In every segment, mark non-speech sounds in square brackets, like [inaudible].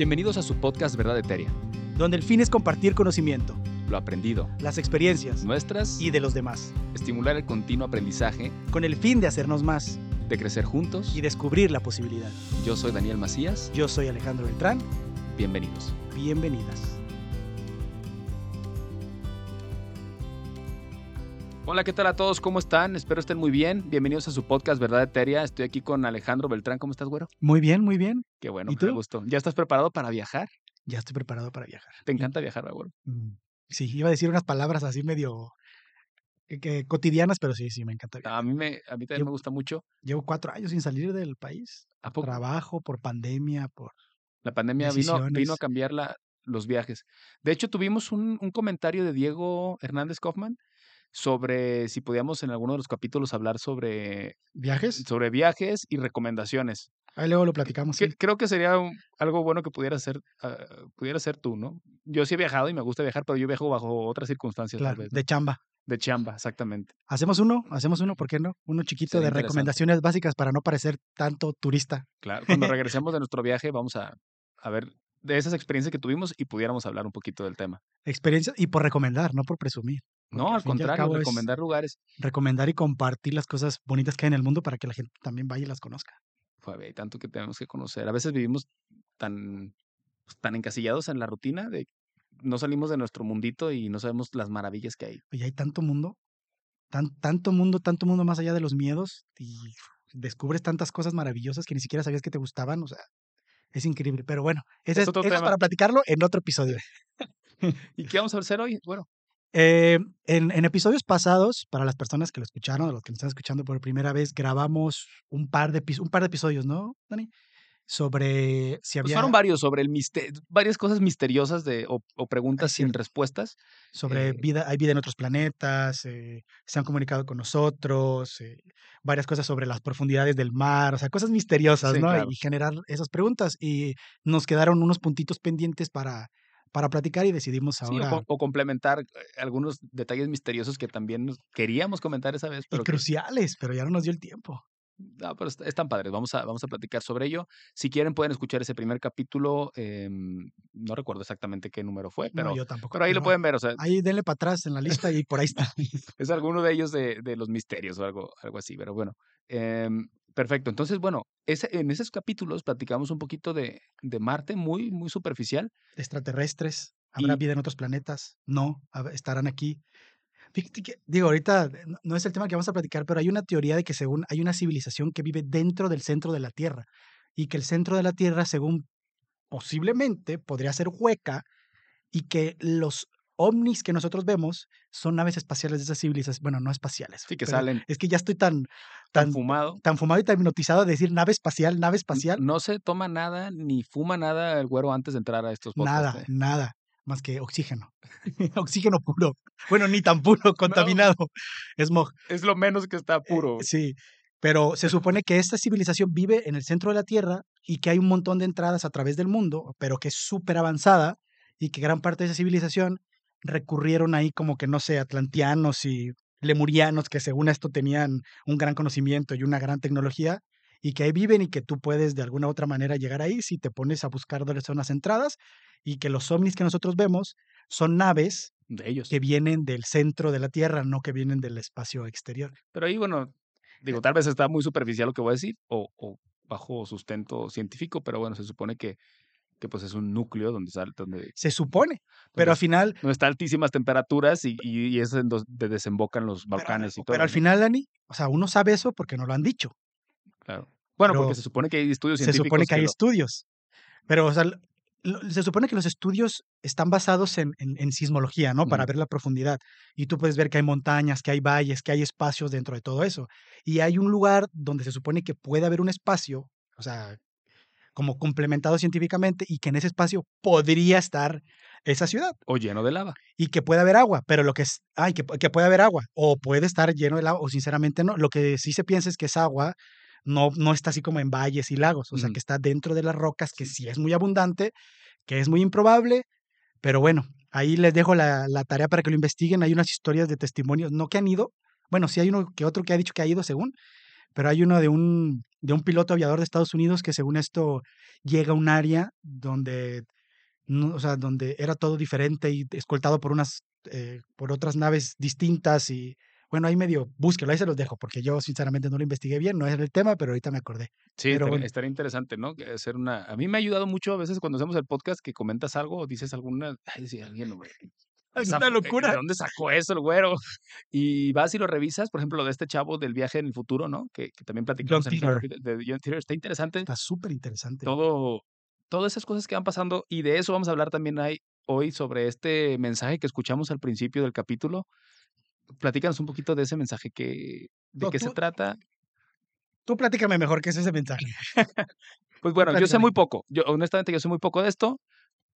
Bienvenidos a su podcast Verdad Eteria. donde el fin es compartir conocimiento, Lo aprendido, las experiencias nuestras y de los demás, estimular el continuo aprendizaje, con el fin de hacernos más de crecer juntos. y descubrir la posibilidad. Yo soy Daniel Macías. Yo soy Alejandro Beltrán, Bienvenidos. bienvenidas. Hola, ¿qué tal a todos? ¿Cómo están? Espero estén muy bien. Bienvenidos a su podcast Verdad Eteria. Estoy aquí con Alejandro Beltrán. ¿Cómo estás, güero? Muy bien, muy bien. Qué bueno, ¿Y tú? gusto. ¿Ya estás preparado para viajar? Ya estoy preparado para viajar. ¿Te encanta viajar, güero? Mm, Sí, iba a decir unas palabras así medio que- cotidianas, pero sí, sí, me encanta viajar. A mí, me, a mí también me gusta mucho. Llevo cuatro años sin salir del país. ¿A poco? Trabajo, por pandemia, por... La pandemia vino, vino a cambiar la- los viajes. De hecho, tuvimos un, un comentario de Diego Hernández Kaufman sobre si podíamos en alguno de los capítulos hablar sobre, ¿Viajes? sobre viajes y recomendaciones. Ahí luego lo platicamos. Que- sí. Creo que sería un- algo bueno que pudiera ser, ah, pudiera ser tú, ¿no? Yo sí he viajado y me gusta viajar, pero yo viajo bajo otras circunstancias, tal Claro, vez, ¿no? de chamba. De chamba, exactamente. Hacemos uno, hacemos uno, ¿por qué no? Uno chiquito Sería de recomendaciones básicas para no parecer tanto turista. Claro, cuando [laughs] regresemos de nuestro viaje vamos a, a ver de esas experiencias que tuvimos y pudiéramos hablar un poquito del tema. Experiencia y por recomendar, no por presumir. No, al y contrario, recomendar lugares. Recomendar y compartir las cosas bonitas que hay en el mundo para que la gente también vaya y las conozca. Hay tanto que tenemos que conocer. A veces vivimos tan, pues, tan encasillados en la rutina de no salimos de nuestro mundito y no sabemos las maravillas que hay. Oye, hay tanto mundo, tan, tanto mundo, tanto mundo más allá de los miedos y descubres tantas cosas maravillosas que ni siquiera sabías que te gustaban, o sea, es increíble. Pero bueno, ese Es es, otro eso es tema. para platicarlo en otro episodio. [laughs] ¿Y qué vamos a hacer hoy? Bueno, Eh, en, en episodios pasados, para las personas que lo escucharon, o los que nos están escuchando por primera vez, grabamos un par de, un par de episodios, ¿no, Dani? Sobre si pues había... fueron varios sobre el misterio, varias cosas misteriosas de, o, o preguntas sin respuestas. sobre eh, vida, hay vida en otros planetas, eh, se han comunicado con nosotros, eh, varias cosas sobre las profundidades del mar, o sea, cosas misteriosas, Sí, ¿no? claro. Y generar esas preguntas. Y nos quedaron unos puntitos pendientes para, para platicar y decidimos Sí, o, ahora. o complementar eh, algunos detalles misteriosos que también queríamos comentar esa vez, y pero que- cruciales, pero ya no nos dio el tiempo. No, pero est- están padres. Vamos a, vamos a platicar sobre ello. Si quieren, pueden escuchar ese primer capítulo. em, no recuerdo exactamente qué número fue, pero, no, yo tampoco. pero ahí lo pueden ver. O sea, Ahí denle para atrás en la lista y por ahí está. [laughs] es alguno de ellos de, de los misterios o algo, algo así. Pero bueno, em, perfecto. Entonces, bueno, ese, en esos capítulos platicamos un poquito de, de Marte, muy, muy superficial. Extraterrestres, ¿habrá Y- vida en otros planetas? No, estarán aquí. Digo, ahorita eh, no- no es el tema que vamos a platicar, pero hay una teoría de que según hay una civilización que vive dentro del centro de la Tierra y que el centro de la Tierra, según posiblemente, podría ser hueca y que los ovnis que nosotros vemos son naves espaciales de esas civilizaciones. Bueno, no espaciales. Sí, que salen Es que ya estoy tan, tan tan, fumado. tan fumado y tan hipnotizado de decir nave espacial, nave espacial. No se toma nada ni fuma nada el güero antes de entrar a estos podcasts. Nada, ¿eh? nada, más que oxígeno. [laughs] oxígeno puro. Bueno, ni tan puro, contaminado. Smog. Es lo menos que está Eh, puro. sí, pero se [laughs] supone que esta civilización vive en el centro de la Tierra y que hay un montón de entradas a través del mundo, pero que es súper avanzada y que gran parte de esa civilización recurrieron ahí como que, no sé, atlanteanos y lemurianos que según esto tenían un gran conocimiento y una gran tecnología y que ahí viven y que tú puedes de alguna u otra manera llegar ahí si te pones a buscar dónde son las entradas y que los ovnis que nosotros vemos son naves de ellos. que vienen del centro de la Tierra, no que vienen del espacio exterior. Pero ahí, bueno, digo, tal vez está muy superficial lo que voy a decir, o, o bajo sustento científico, pero bueno, se supone que, que pues es un núcleo donde sale, donde, Se supone, pero al final, donde está altísimas temperaturas y, y, y es donde desembocan los volcanes y todo. pero al ¿no? final, Dani, o sea, uno sabe eso porque nos lo han dicho. Claro. Bueno, Pero porque se supone que hay estudios se científicos supone que hay lo- estudios. Pero, o sea, lo- se supone que los estudios están basados en, en- en sismología, ¿no? Para ver la profundidad. Y tú puedes ver que hay montañas, que hay valles, que hay espacios dentro de todo eso. Y hay un lugar donde se supone que puede haber un espacio, o sea, como complementado científicamente, y que en ese espacio podría estar esa ciudad. o lleno de lava. y que puede haber agua, pero lo que es, ay, que, que puede haber agua, o puede estar lleno de agua, o sinceramente no. Lo que sí se piensa es que esa agua no, no está así como en valles y lagos, o sea, que está dentro de las rocas, que sí es muy abundante, que es muy improbable, pero bueno, ahí les dejo la, la tarea para que lo investiguen. Hay unas historias de testimonios, no que han ido, bueno, sí hay uno que otro que ha dicho que ha ido según, pero hay uno de un de un piloto aviador de Estados Unidos que según esto llega a un área donde, no- o sea, donde era todo diferente y escoltado por unas, eh, por otras naves distintas y bueno, ahí medio búsquelo, ahí se los dejo, porque yo sinceramente no lo investigué bien, no es el tema, pero ahorita me acordé. Sí, Pero estaría, interesante, ¿no? Hacer una... A mí me ha ayudado mucho a veces cuando hacemos el podcast que comentas algo o dices alguna... Ay, sí, alguien, güey. Es una fu- locura. ¿De dónde sacó eso el güero? [laughs] Y vas y lo revisas, por ejemplo, lo de este chavo del viaje en el futuro, ¿no? Que, que también platicamos en el de John Titor. Está interesante Está súper interesante. todo, todas esas cosas que van pasando y de eso vamos a hablar también hoy sobre este mensaje que escuchamos al principio del capítulo. Platícanos un poquito de ese mensaje que, de No, qué se trata. Tú platícame mejor qué es ese mensaje. [laughs] Pues bueno, yo sé muy poco. Yo honestamente yo sé muy poco de esto.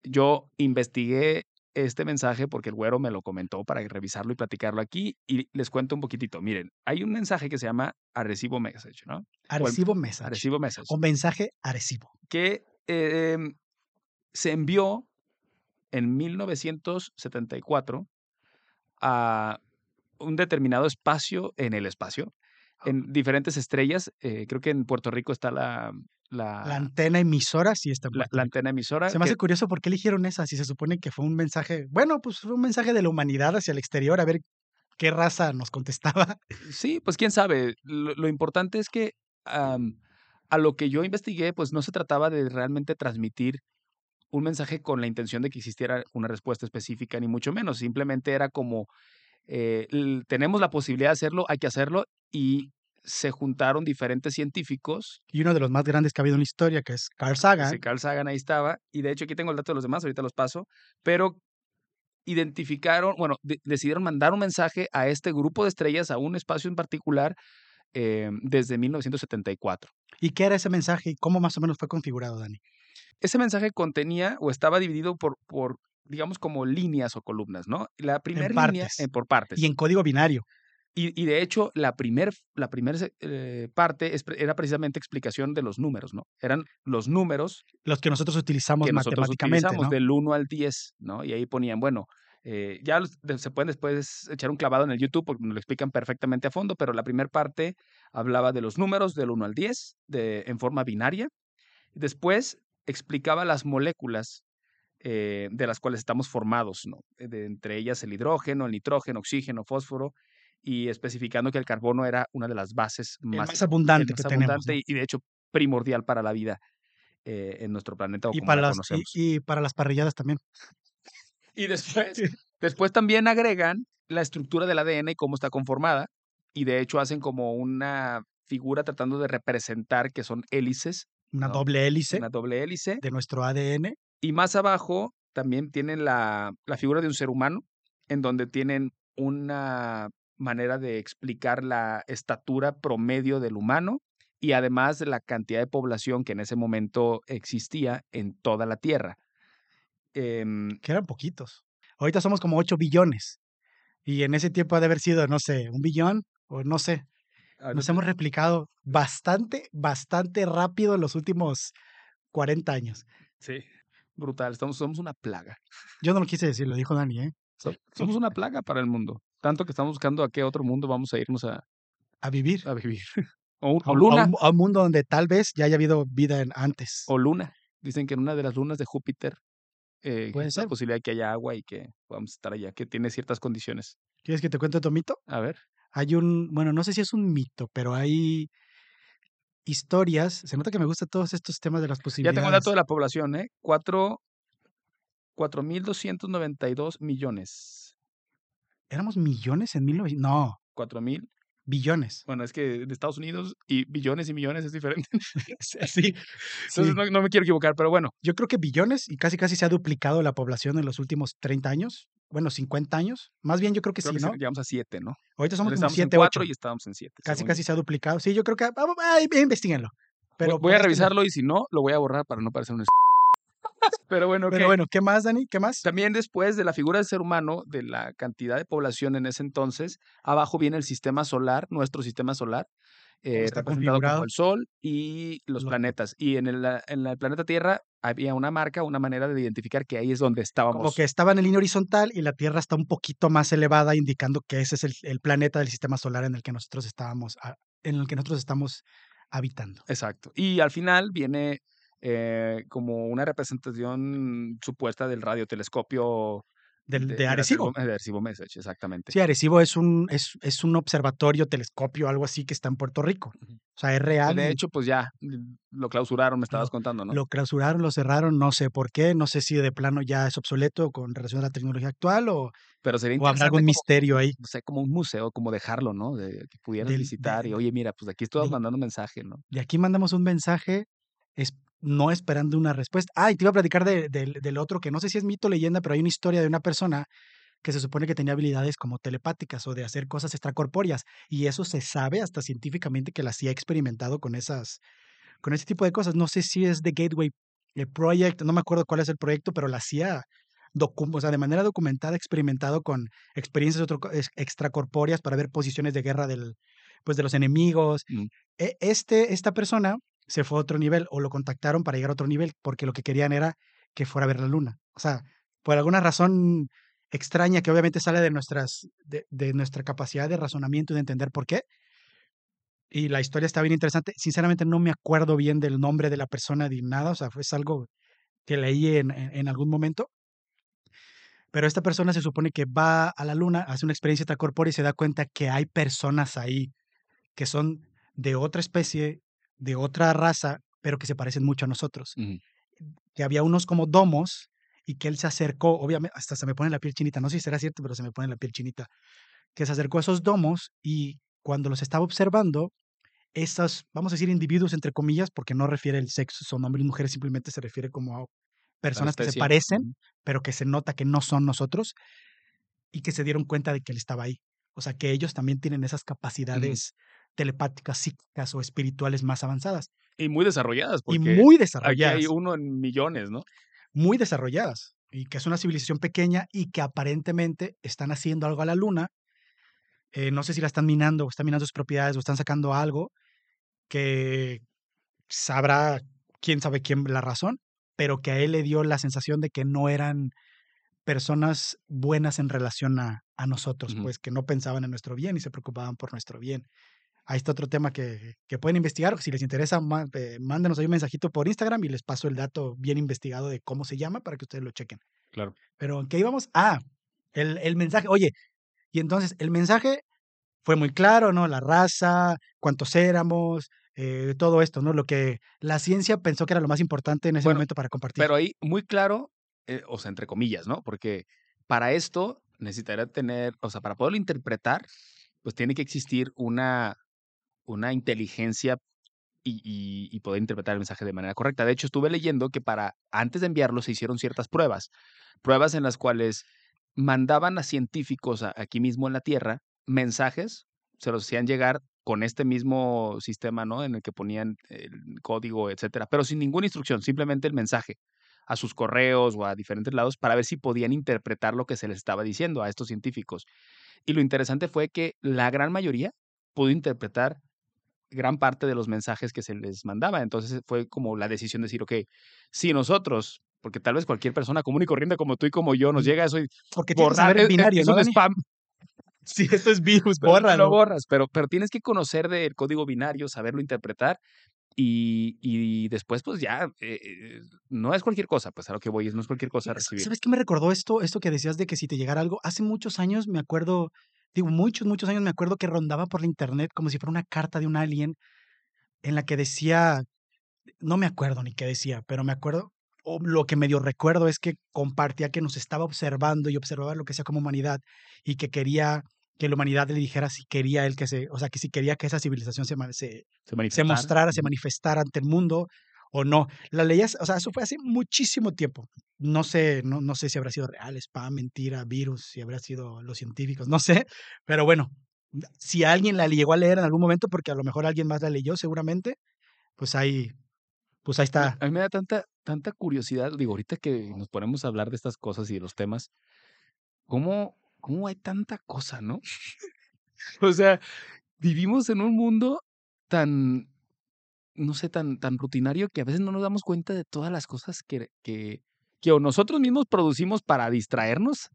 Yo investigué este mensaje porque el güero me lo comentó para revisarlo y platicarlo aquí y les cuento un poquitito. Miren, hay un mensaje que se llama Arecibo Message, ¿no? Arecibo Message. Arecibo Message. O mensaje Arecibo. que eh, se envió en 1974 a un determinado espacio en el espacio, en diferentes estrellas. eh, creo que en Puerto Rico está la, la, La antena emisora sí está en la- antena emisora. Se me que- hace curioso por qué eligieron esa, si se supone que fue un mensaje, bueno, pues fue un mensaje de la humanidad hacia el exterior, a ver qué raza nos contestaba. Sí, pues quién sabe. Lo, lo importante es que a lo que yo investigué, pues no se trataba de realmente transmitir un mensaje con la intención de que existiera una respuesta específica, ni mucho menos. Simplemente era como, eh, tenemos la posibilidad de hacerlo, hay que hacerlo, y se juntaron diferentes científicos. Y uno de los más grandes que ha habido en la historia, que es Carl Sagan, Carl Sagan ahí estaba, y de hecho aquí tengo el dato de los demás, ahorita los paso, pero identificaron, bueno, de- decidieron mandar un mensaje a este grupo de estrellas, a un espacio en particular, eh, desde 1974. ¿y qué era ese mensaje y cómo más o menos fue configurado, Dani? Ese mensaje contenía o estaba dividido por, por digamos, como líneas o columnas, ¿no? La primera línea partes. eh, por partes. Y en código binario. Y, y de hecho, la primera la primer, eh, parte era precisamente explicación de los números, ¿no? Eran los números Los que nosotros utilizamos que nosotros matemáticamente, utilizamos ¿no? del 1 al 10, ¿no? Y ahí ponían, bueno, eh, ya se pueden después echar un clavado en el YouTube porque nos lo explican perfectamente a fondo, pero la primera parte hablaba de los números del 1 al 10 de, en forma binaria. Después explicaba las moléculas eh, de las cuales estamos formados, ¿no? De- entre ellas el hidrógeno, el nitrógeno, oxígeno, fósforo, y especificando que el carbono era una de las bases más, más abundante el que más tenemos. abundante ¿no? y, y de hecho primordial para la vida eh, en nuestro planeta o Y como para, la las, y, conocemos. y para las parrilladas también. Y después, después también agregan la estructura del ADN y cómo está conformada. Y de hecho hacen como una figura tratando de representar que son hélices, Una ¿no? doble hélice una doble hélice. de nuestro ADN. Y más abajo también tienen la, la figura de un ser humano, en donde tienen una manera de explicar la estatura promedio del humano y además de la cantidad de población que en ese momento existía en toda la Tierra. Em, que eran poquitos. Ahorita somos como 8 billones. Y en ese tiempo ha de haber sido, no sé, un billón o no sé. Nos ahorita- hemos replicado bastante, bastante rápido en los últimos 40 años. Sí, brutal. Estamos, somos una plaga. Yo no lo quise decir, lo dijo Dani, ¿eh? So- somos una plaga para el mundo. Tanto que estamos buscando a qué otro mundo vamos a irnos a, A vivir. a vivir. [laughs] O, un- A o un- a luna. un, a un mundo donde tal vez ya haya habido vida en- antes. O luna. Dicen que en una de las lunas de Júpiter eh, Puede es la ser. posibilidad de que haya agua y que podamos estar allá, que tiene ciertas condiciones. ¿Quieres que te cuente otro mito? A ver. Hay un, bueno, no sé si es un mito, pero hay historias. Se nota que me gustan todos estos temas de las Ya posibilidades. tengo el dato de la población, ¿eh? Cuatro, 4.292 millones. ¿Éramos millones en 1900? No, 4.000. billones. Bueno, es que de Estados Unidos y billones y millones es diferente. [laughs] Sí, [laughs] Entonces no, no me quiero equivocar, pero bueno. Yo creo que billones y casi casi se ha duplicado la población en los últimos 30 años. Bueno, 50 años. Más bien yo creo que Creo sí, que ¿no? llegamos a 7, ¿no? Ahorita somos como Estamos en 7, 8. 4 y estábamos en 7. Casi casi se ha duplicado. Sí, yo creo que... Vamos, ay, investiguenlo. Pero voy por a este- revisarlo y si no, lo voy a borrar para no parecer un... Pero bueno, Pero ok. bueno, ¿qué más, Dani? ¿Qué más? También después de la figura del ser humano, de la cantidad de población en ese entonces, abajo viene el sistema solar, nuestro sistema solar, eh, está representado configurado? como el Sol y los Lo- planetas. Y en el, en el planeta Tierra había una marca, una manera de identificar que ahí es donde estábamos. Como que estaba en línea horizontal y la Tierra está un poquito más elevada, indicando que ese es el, el planeta del sistema solar en el que nosotros estábamos, en el que nosotros estamos habitando. Exacto. Y al final viene eh, como una representación supuesta del radiotelescopio Del, de, Arecibo. Arecibo, de Arecibo Message, exactamente. Sí, Arecibo es un, es, es un observatorio, telescopio, algo así que está en Puerto Rico. O sea, es real. de hecho, pues ya lo clausuraron, me estabas lo, contando, ¿no? lo clausuraron, lo cerraron, no sé por qué, no sé si de plano ya es obsoleto con relación a la tecnología actual o, Pero sería o habrá algún como, misterio ahí no sé, como un museo, como dejarlo, ¿no? De que pudieras del, visitar y, oye, mira, pues aquí de, mandando un mensaje, ¿no? de aquí mandamos un mensaje es, no esperando una respuesta. Ah, y te iba a platicar de- del del otro que no sé si es mito o leyenda, pero hay una historia de una persona que se supone que tenía habilidades como telepáticas o de hacer cosas extracorpóreas. Y eso se sabe hasta científicamente que la CIA ha experimentado con esas, con ese tipo de cosas. No sé si es The Gateway eh, Project, no me acuerdo cuál es el proyecto, pero la CIA, docu- o sea, de manera documentada, experimentado con experiencias otro- ex- extracorpóreas para ver posiciones de guerra del, pues, de los enemigos. Mm, E- Este, esta persona se fue a otro nivel o lo contactaron para llegar a otro nivel porque lo que querían era que fuera a ver la luna. O sea, por alguna razón extraña que obviamente sale de nuestras de, nuestra capacidad de razonamiento y de entender por qué. Y la historia está bien interesante. Sinceramente no me acuerdo bien del nombre de la persona ni nada, o sea, fue algo que leí en, algún momento. Pero esta persona se supone que va a la luna, hace una experiencia extracorpórea y se da cuenta que hay personas ahí que son de otra especie, de otra raza, pero que se parecen mucho a nosotros. Que había unos como domos y que él se acercó, obviamente, hasta se me pone la piel chinita, no sé si será cierto, pero se me pone la piel chinita, que se acercó a esos domos y cuando los estaba observando, estos, vamos a decir, individuos, entre comillas, porque no refiere el sexo, son hombres y mujeres, simplemente se refiere como a personas que se parecen, pero que se nota que no son nosotros y que se dieron cuenta de que él estaba ahí. O sea, que ellos también tienen esas capacidades telepáticas, psíquicas o espirituales más avanzadas Y muy desarrolladas, y muy aquí hay desarrolladas, uno en millones, ¿no? muy desarrolladas, y que es una civilización pequeña y que aparentemente están haciendo algo a la luna. eh, no sé si la están minando o están minando sus propiedades o están sacando algo que sabrá quién sabe quién la razón, pero que a él le dio la sensación de que no eran personas buenas en relación a, a nosotros, pues que no pensaban en nuestro bien y se preocupaban por nuestro bien. Ahí está otro tema que, que pueden investigar. Si les interesa, má- eh, mándenos ahí un mensajito por Instagram y les paso el dato bien investigado de cómo se llama para que ustedes lo chequen. Claro. Pero ¿en qué íbamos? Ah, el, el mensaje. Oye, y entonces el mensaje fue muy claro, ¿no? La raza, cuántos éramos, eh, todo esto, ¿no? Lo que la ciencia pensó que era lo más importante en ese Bueno, momento para compartir. pero ahí muy claro, eh, o sea, entre comillas, ¿no? Porque para esto necesitaría tener, o sea, para poderlo interpretar, pues tiene que existir una, una inteligencia y, y- poder interpretar el mensaje de manera correcta. De hecho, estuve leyendo que para antes de enviarlo se hicieron ciertas pruebas, pruebas en las cuales mandaban a científicos aquí mismo en la Tierra mensajes, se los hacían llegar con este mismo sistema, ¿no? En el que ponían el código, etcétera, pero sin ninguna instrucción, simplemente el mensaje a sus correos o a diferentes lados para ver si podían interpretar lo que se les estaba diciendo a estos científicos. Y lo interesante fue que la gran mayoría pudo interpretar gran parte de los mensajes que se les mandaba. Entonces fue como la decisión de decir, ok, si nosotros, porque tal vez cualquier persona común y corriente como tú y como yo nos llega eso y Porque tienes que borrar, saber el es, es- binario, es ¿no, un spam, [laughs] Si esto es virus, lo bórralo. borras, pero, pero tienes que conocer del código binario, saberlo interpretar y, y después pues ya, eh, eh, no es cualquier cosa, pues a lo que voy, es no es cualquier cosa Sa- recibir. ¿Sabes qué me recordó esto? Esto que decías de que si te llegara algo, hace muchos años me acuerdo, digo, muchos, muchos años me acuerdo que rondaba por la internet como si fuera una carta de un alien en la que decía, no me acuerdo ni qué decía, pero me acuerdo, o lo que medio recuerdo es que compartía que nos estaba observando y observaba lo que sea como humanidad y que quería que la humanidad le dijera si quería él que se, o sea, que si quería que esa civilización se, se, Se se mostrara, se manifestara ante el mundo o no. La leías, o sea, eso fue hace muchísimo tiempo. No sé, no, no sé si habrá sido real, spam, mentira, virus, si habrá sido los científicos, no sé, pero bueno, si alguien la llegó a leer en algún momento, porque a lo mejor alguien más la leyó seguramente, pues ahí, pues ahí está. a mí me da tanta, tanta curiosidad, digo, ahorita que nos ponemos a hablar de estas cosas y de los temas, ¿cómo, cómo hay tanta cosa, no? [laughs] O sea, vivimos en un mundo tan, no sé, tan, tan rutinario que a veces no nos damos cuenta de todas las cosas que, que, que o nosotros mismos producimos para distraernos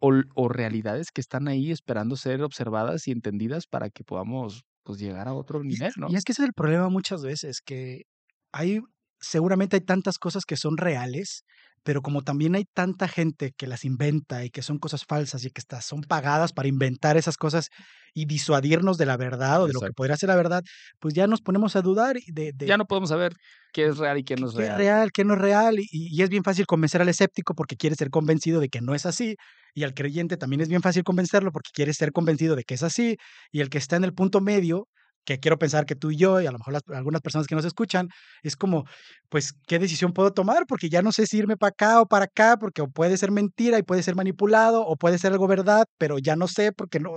o, realidades que están ahí esperando ser observadas y entendidas para que podamos pues llegar a otro nivel, ¿no? Y es que ese es el problema muchas veces, que hay, seguramente hay tantas cosas que son reales, pero como también hay tanta gente que las inventa y que son cosas falsas y que estas son pagadas para inventar esas cosas y disuadirnos de la verdad o de lo que podría ser la verdad, pues ya nos ponemos a dudar de, de Ya no podemos saber qué es real y qué no es qué es real. real, qué no es real, y, y es bien fácil convencer al escéptico porque quiere ser convencido de que no es así, y al creyente también es bien fácil convencerlo porque quiere ser convencido de que es así, y el que está en el punto medio, que quiero pensar que tú y yo, y a lo mejor las- algunas personas que nos escuchan, es como, pues, ¿qué decisión puedo tomar? Porque ya no sé si irme para acá o para acá, porque puede ser mentira y puede ser manipulado, o puede ser algo verdad, pero ya no sé porque no...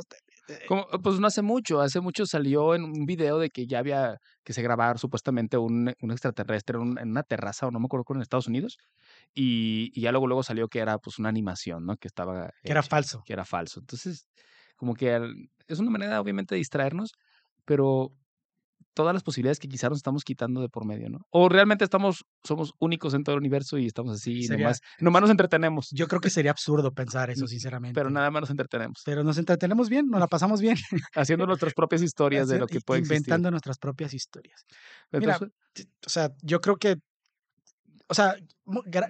Como, pues no hace mucho, hace mucho salió en un video de que ya había que se grabar supuestamente un, un extraterrestre en, un- en una terraza, o no me acuerdo en Estados Unidos, y, y ya luego, luego salió que era pues una animación, ¿no? Que estaba Que era hecha, falso. que era falso. Entonces, como que es una manera obviamente de distraernos, pero todas las posibilidades que quizás nos estamos quitando de por medio, ¿no? O realmente estamos, somos únicos en todo el universo y estamos así, y Sería- nomás, nomás nos entretenemos, Yo creo que sería absurdo pensar eso, sinceramente. pero nada más nos entretenemos, Pero nos entretenemos bien, nos la pasamos bien. haciendo nuestras propias [laughs] historias de lo que puede existir. inventando nuestras propias historias. Mira, Entonces, o sea, yo creo que, o sea,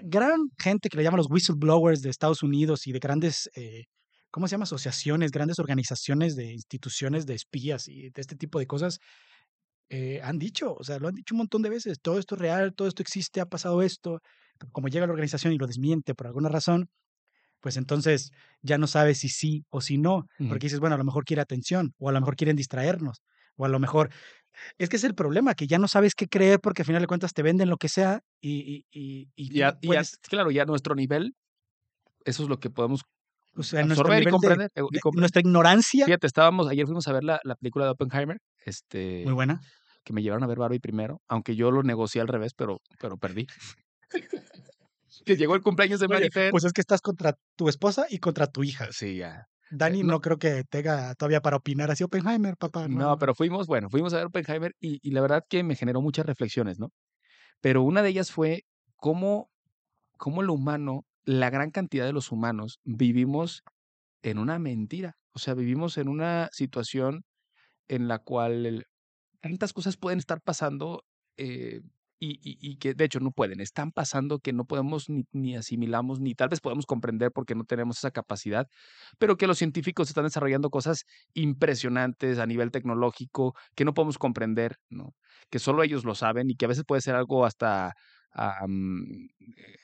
gran gente que le llaman los whistleblowers de Estados Unidos y de grandes, eh, ¿cómo se llama? Asociaciones, grandes organizaciones de instituciones de espías y de este tipo de cosas, eh, han dicho, o sea, lo han dicho un montón de veces, todo esto es real, todo esto existe, ha pasado esto, pero como llega la organización y lo desmiente por alguna razón, pues entonces ya no sabes si sí o si no, Ujú. porque dices, bueno, a lo mejor quiere atención, o a lo mejor quieren distraernos, o a lo mejor... Es que es el problema, que ya no sabes qué creer porque al final de cuentas te venden lo que sea y, y, y, y ya, puedes, claro, ya a nuestro nivel, eso es lo que podemos o sea, absorber y de- eh, y de comprender. nuestra ignorancia, Fíjate, estábamos, ayer fuimos a ver la, la película de Oppenheimer, este, muy buena. que me llevaron a ver Barbie primero, aunque yo lo negocié al revés, pero, pero perdí. [laughs] que llegó el cumpleaños de Marifer. pues es que estás contra tu esposa y contra tu hija. sí, ya. Dani no- no, creo que tenga todavía para opinar así Oppenheimer, papá. No, pero fuimos, bueno, fuimos a ver Oppenheimer y, y la verdad que me generó muchas reflexiones, ¿no? Pero una de ellas fue cómo, cómo lo humano, la gran cantidad de los humanos, vivimos en una mentira. O sea, vivimos en una situación en la cual tantas cosas pueden estar pasando eh, y, y- que de hecho no pueden, están pasando que no podemos ni, asimilamos, ni tal vez podemos comprender porque no tenemos esa capacidad, pero que los científicos están desarrollando cosas impresionantes a nivel tecnológico que no podemos comprender, ¿no? Que solo ellos lo saben y que a veces puede ser algo hasta,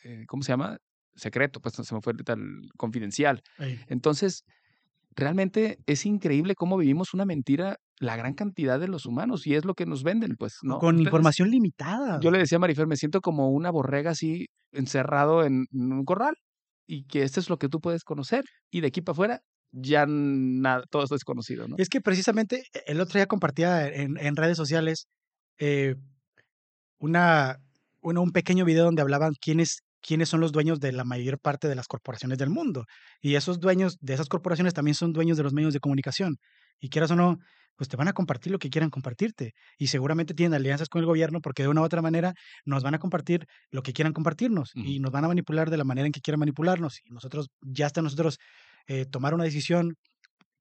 eh, ¿cómo se llama? Secreto, pues se me fue el confidencial. Entonces, realmente es increíble cómo vivimos una mentira la gran cantidad de los humanos y es lo que nos venden, pues, ¿no? con Ustedes- información limitada. Yo le decía a Marifer, me siento como una borrega así encerrado en, en un corral y que esto es lo que tú puedes conocer y de aquí para afuera ya nada, todo es desconocido, ¿no? Es que precisamente e, el otro día compartía en, en redes sociales eh, una, una- un pequeño video donde hablaban quiénes, quiénes son los dueños de la mayor parte de las corporaciones del mundo. Y esos dueños de esas corporaciones también son dueños de los medios de comunicación. Y quieras o no, pues te van a compartir lo que quieran compartirte. Y seguramente tienen alianzas con el gobierno porque de una u otra manera nos van a compartir lo que quieran compartirnos y nos van a manipular de la manera en que quieran manipularnos. Y nosotros, ya está nosotros eh, tomar una decisión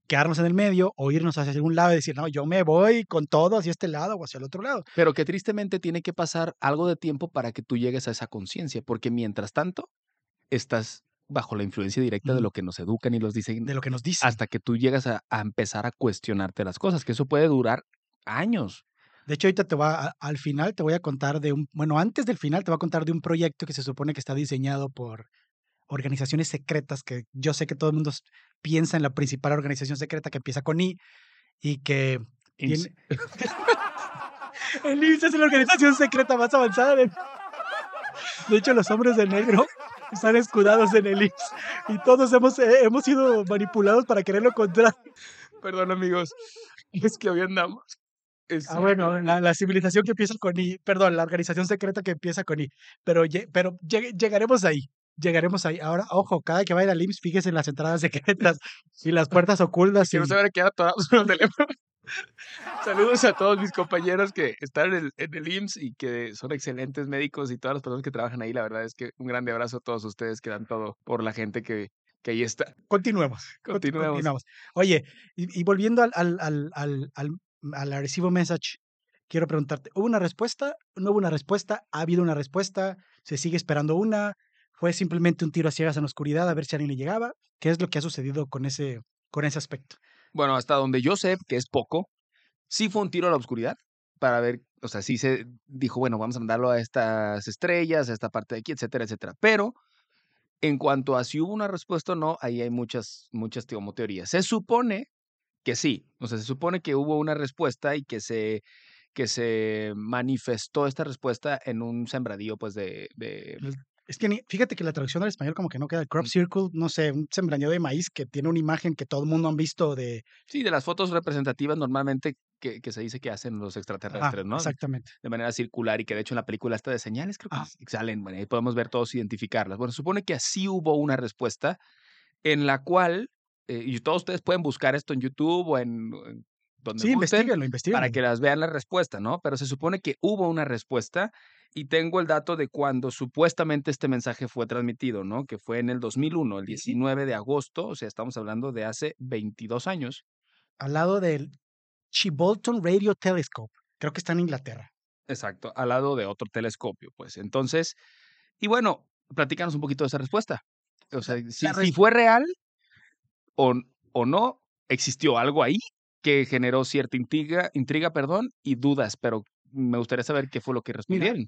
quedarnos en el medio o irnos hacia algún lado y decir, no, yo me voy con todo hacia este lado o hacia el otro lado. Pero que tristemente tiene que pasar algo de tiempo para que tú llegues a esa conciencia, porque mientras tanto estás bajo la influencia directa de lo que nos educan y nos dicen De lo que nos dicen. hasta que tú llegas a, a empezar a cuestionarte las cosas, que eso puede durar años. De hecho, ahorita te voy a- al final te voy a contar de un, bueno, antes del final te voy a contar de un proyecto que se supone que está diseñado por organizaciones secretas, que yo sé que todo el mundo piensa en la principal organización secreta que empieza con I y que tiene... [laughs] el IMSS es la organización secreta más avanzada de... De hecho, los hombres de negro están escudados en el IMSS y todos hemos, eh, hemos sido manipulados para querer lo contrario. Perdón, amigos. Es que hoy andamos. Es- Ah, bueno, la, la civilización que empieza con I, perdón, la organización secreta que empieza con I, pero, pero lleg- llegaremos ahí, llegaremos ahí. Ahora, ojo, cada que vaya al IMSS, fíjese en las entradas secretas y las puertas ocultas. y- no se van a quedar atorados en el teléfono. [laughs] Saludos a todos mis compañeros que están en el, en el IMSS y que son excelentes médicos y todas las personas que trabajan ahí. La verdad es que un grande abrazo a todos ustedes que dan todo por la gente que, que ahí está. Continuemos. conti- Continuemos. Oye, y, y volviendo al, al, al, al, Arecibo Message, quiero preguntarte, ¿hubo una respuesta? ¿No hubo una respuesta? ¿Ha habido una respuesta? ¿Se sigue esperando una? ¿Fue simplemente un tiro a ciegas en la oscuridad a ver si alguien le llegaba? ¿Qué es lo que ha sucedido con ese, con ese aspecto? Bueno, hasta donde yo sé, que es poco, sí fue un tiro a la oscuridad para ver, o sea, sí se dijo, bueno, vamos a mandarlo a estas estrellas, a esta parte de aquí, etcétera, etcétera. Pero en cuanto a si hubo una respuesta o no, ahí hay muchas, muchas como teorías. Se supone que sí, o sea, se supone que hubo una respuesta y que se, que se manifestó esta respuesta en un sembradío, pues, de... de... Es que fíjate que la traducción al español como que no queda. El crop circle, no sé, un sembradío de maíz que tiene una imagen que todo el mundo han visto de... Sí, de las fotos representativas normalmente que, que se dice que hacen los extraterrestres, ¿no? Exactamente. De manera circular y que de hecho en la película está de señales, creo que ah. salen, bueno, ahí podemos ver todos identificarlas. Bueno, supone que así hubo una respuesta en la cual, eh, y todos ustedes pueden buscar esto en YouTube o en, donde sí, investiguenlo, Para que las vean la respuesta, ¿no? Pero se supone que hubo una respuesta y tengo el dato de cuando supuestamente este mensaje fue transmitido, ¿no? Que fue en el 2001, el 19 de agosto, o sea, estamos hablando de hace 22 años. Al lado del Chibolton Radio Telescope, creo que está en Inglaterra. Exacto, al lado de otro telescopio, pues. Entonces, y bueno, platícanos un poquito de esa respuesta. O sea, si, fue real o, o no, existió algo ahí que generó cierta intriga, intriga perdón, y dudas, pero me gustaría saber qué fue lo que respondieron.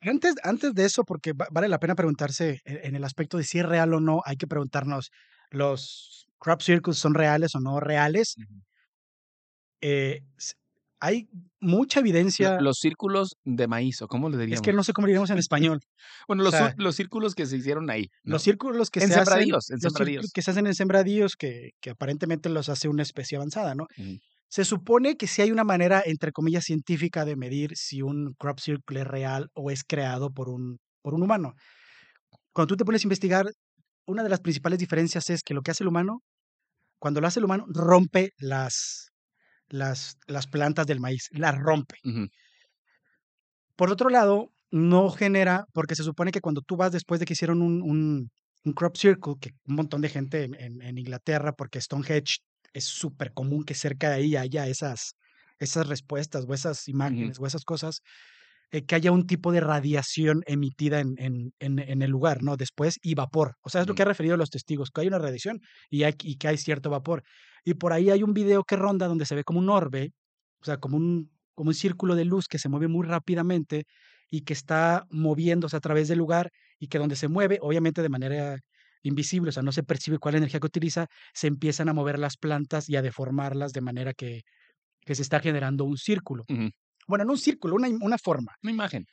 antes, antes de eso, porque vale la pena preguntarse e, en el aspecto de si es real o no, hay que preguntarnos, ¿los crop circles son reales o no reales? Eh, hay mucha evidencia. Los círculos de maíz, o cómo le diríamos. Es que no sé cómo le diríamos en [laughs] español. bueno, los, los, círculos que se hicieron ahí. Los círculos que en se sembradíos, hacen. En sembradíos. que se hacen en sembradíos, que, que aparentemente los hace una especie avanzada, ¿no? Se supone que sí hay una manera, entre comillas, científica de medir si un crop circle es real o es creado por un, por un humano. Cuando tú te pones a investigar, una de las principales diferencias es que lo que hace el humano, cuando lo hace el humano, rompe las, las, las plantas del maíz, las rompe. Por otro lado, no genera, porque se supone que cuando tú vas después de que hicieron un, un, crop circle, que un montón de gente en, en Inglaterra, porque Stonehenge es súper común que cerca de ahí haya esas, esas respuestas o esas imágenes o esas cosas, eh, que haya un tipo de radiación emitida en, en, en, el lugar, ¿no? Después, y vapor. O sea, es lo que ha referido los testigos, que hay una radiación y, hay, y que hay cierto vapor. Y por ahí hay un video que ronda donde se ve como un orbe, o sea, como un, como un círculo de luz que se mueve muy rápidamente y que está moviéndose a través del lugar y que donde se mueve, obviamente de manera invisible, o sea, no se percibe cuál energía que utiliza, se empiezan a mover las plantas y a deformarlas de manera que, que se está generando un círculo. Bueno, no un círculo, una, una forma. Una imagen.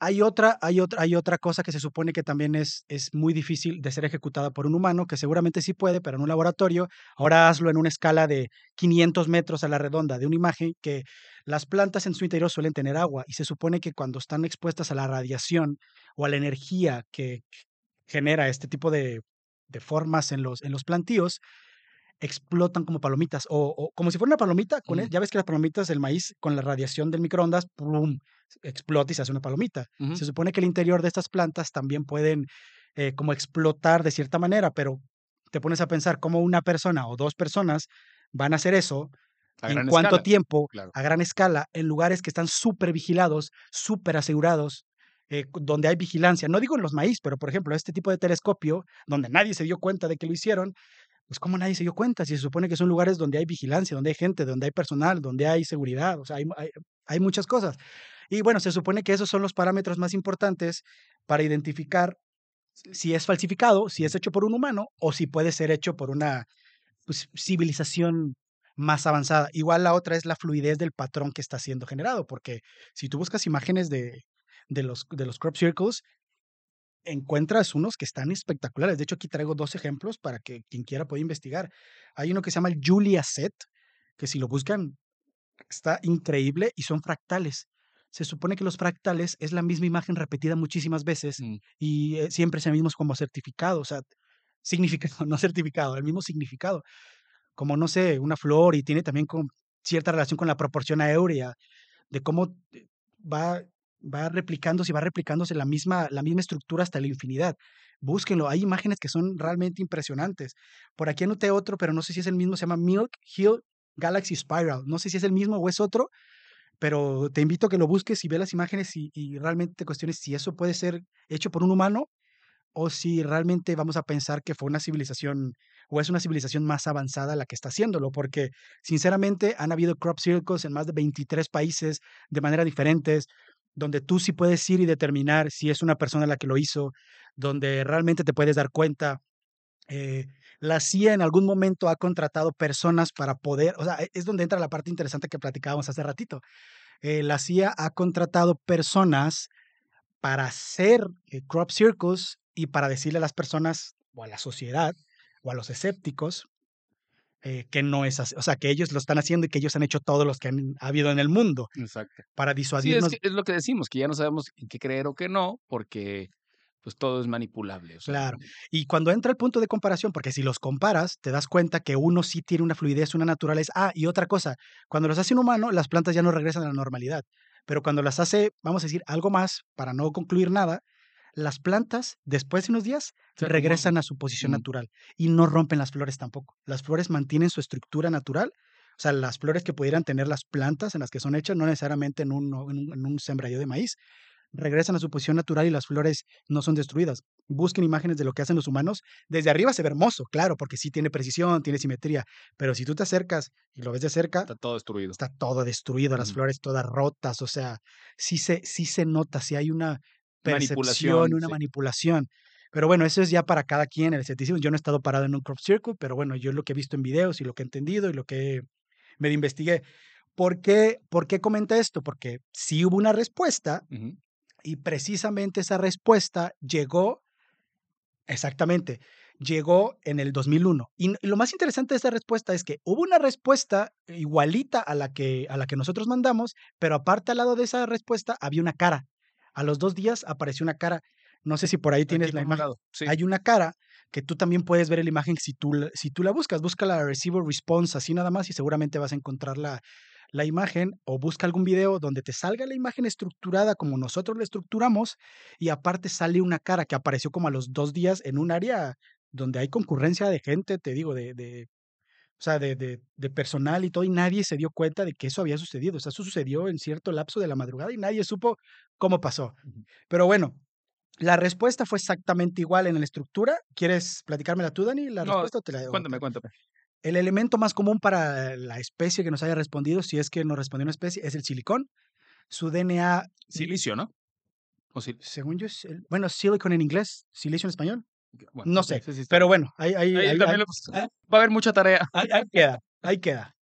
Hay otra, hay, otra, hay otra cosa que se supone que también es, es muy difícil de ser ejecutada por un humano, que seguramente sí puede, pero en un laboratorio. Ahora hazlo en una escala de 500 metros a la redonda de una imagen que las plantas en su interior suelen tener agua y se supone que cuando están expuestas a la radiación o a la energía que, genera este tipo de, formas en los, en los plantíos, explotan como palomitas o, como si fuera una palomita. Con ya ves que las palomitas, el maíz, con la radiación del microondas, ¡pum! explota y se hace una palomita. Se supone que el interior de estas plantas también pueden eh, como explotar de cierta manera, pero te pones a pensar cómo una persona o dos personas van a hacer eso en cuánto tiempo, a gran escala, en lugares que están súper vigilados, súper asegurados, eh, donde hay vigilancia. No digo en los maíz, pero por ejemplo, este tipo de telescopio, donde nadie se dio cuenta de que lo hicieron, pues ¿cómo nadie se dio cuenta? Si se supone que son lugares donde hay vigilancia, donde hay gente, donde hay personal, donde hay seguridad, o sea, hay, hay, muchas cosas. Y bueno, se supone que esos son los parámetros más importantes para identificar si es falsificado, si es hecho por un humano o si puede ser hecho por una pues, civilización más avanzada. Igual la otra es la fluidez del patrón que está siendo generado, porque si tú buscas imágenes de, de los, de los crop circles, encuentras unos que están espectaculares. De hecho, aquí traigo dos ejemplos para que quien quiera pueda investigar. Hay uno que se llama el Julia Set, que si lo buscan está increíble y son fractales. Se supone que los fractales es la misma imagen repetida muchísimas veces mm. y eh, siempre es el mismo como certificado, o sea, significado, [laughs] no certificado, el mismo significado. Como, no sé, una flor y tiene también con cierta relación con la proporción aérea, de cómo eh, va va replicándose y va replicándose la misma, la misma estructura hasta la infinidad. Búsquenlo, hay imágenes que son realmente impresionantes. Por aquí anoté otro, pero no sé si es el mismo, se llama Milk Hill Galaxy Spiral. No sé si es el mismo o es otro, pero te invito a que lo busques y veas las imágenes y, realmente te cuestiones si eso puede ser hecho por un humano o si realmente vamos a pensar que fue una civilización o es una civilización más avanzada la que está haciéndolo, porque sinceramente han habido crop circles en más de 23 países de manera diferentes, donde tú sí puedes ir y determinar si es una persona la que lo hizo, donde realmente te puedes dar cuenta. Eh, la CIA en algún momento ha contratado personas para poder, o sea, e, es donde entra la parte interesante que platicábamos hace ratito. Eh, la CIA ha contratado personas para hacer eh, crop circles y para decirle a las personas o a la sociedad o a los escépticos eh, que no es así, o sea, que ellos lo están haciendo y que ellos han hecho todos los que han habido en el mundo. Exacto. Para Sí, disuadirnos. es, que- es lo que decimos, que ya no sabemos en qué creer o qué no, porque pues todo es manipulable. o sea, Claro. Y cuando entra el punto de comparación, porque si los comparas, te das cuenta que uno sí tiene una fluidez, una naturaleza. Ah, y otra cosa, cuando los hace un humano, las plantas ya no regresan a la normalidad. Pero cuando las hace, vamos a decir, algo más, para no concluir nada, las plantas, después de unos días, se regresan acomodan. a su posición natural y no rompen las flores tampoco. Las flores mantienen su estructura natural. O sea, las flores que pudieran tener las plantas en las que son hechas, no necesariamente en un, en un, en un sembradío de maíz, regresan a su posición natural y las flores no son destruidas. Busquen imágenes de lo que hacen los humanos. Desde arriba se ve hermoso, claro, porque sí tiene precisión, tiene simetría, pero si tú te acercas y lo ves de cerca, Está todo destruido. está todo destruido, las flores todas rotas, o sea, sí se, sí se nota, sí hay una percepción, Manipulación, una sí. manipulación. Pero bueno, eso es ya para cada quien el escepticismo. Yo no he estado parado en un crop circle, pero bueno, yo lo que he visto en videos y lo que he entendido y lo que medio investigué. ¿Por qué, ¿Por qué comenta esto? Porque sí hubo una respuesta y precisamente esa respuesta llegó, exactamente, llegó en el 2001. Y lo más interesante de esta respuesta es que hubo una respuesta igualita a la que, a la que nosotros mandamos, pero aparte al lado de esa respuesta había una cara. A los dos días apareció una cara. No sé si por ahí Aquí tienes la imagen. lado, sí. Hay una cara que tú también puedes ver la imagen si tú, la- si tú la buscas. Busca la Receiver Response así nada más y seguramente vas a encontrar la, la imagen o busca algún video donde te salga la imagen estructurada como nosotros la estructuramos y aparte sale una cara que apareció como a los dos días en un área donde hay concurrencia de gente, te digo, de, sea, de, de, de personal y todo, y nadie se dio cuenta de que eso había sucedido. O sea, eso sucedió en cierto lapso de la madrugada y nadie supo cómo pasó. Pero bueno, la respuesta fue exactamente igual en la estructura. ¿Quieres platicármela tú, Dani? La No, respuesta o te la o Cuéntame, cuéntame. El elemento más común para la especie que nos haya respondido, si es que nos respondió una especie, es el silicón. Su DNA, Silicio, ¿no? O sil- según yo, bueno, silicon en inglés, silicio en español. Bueno, No sé, sí, sí, está pero bueno, ahí, ahí- va a haber mucha tarea. ahí- queda, ahí queda.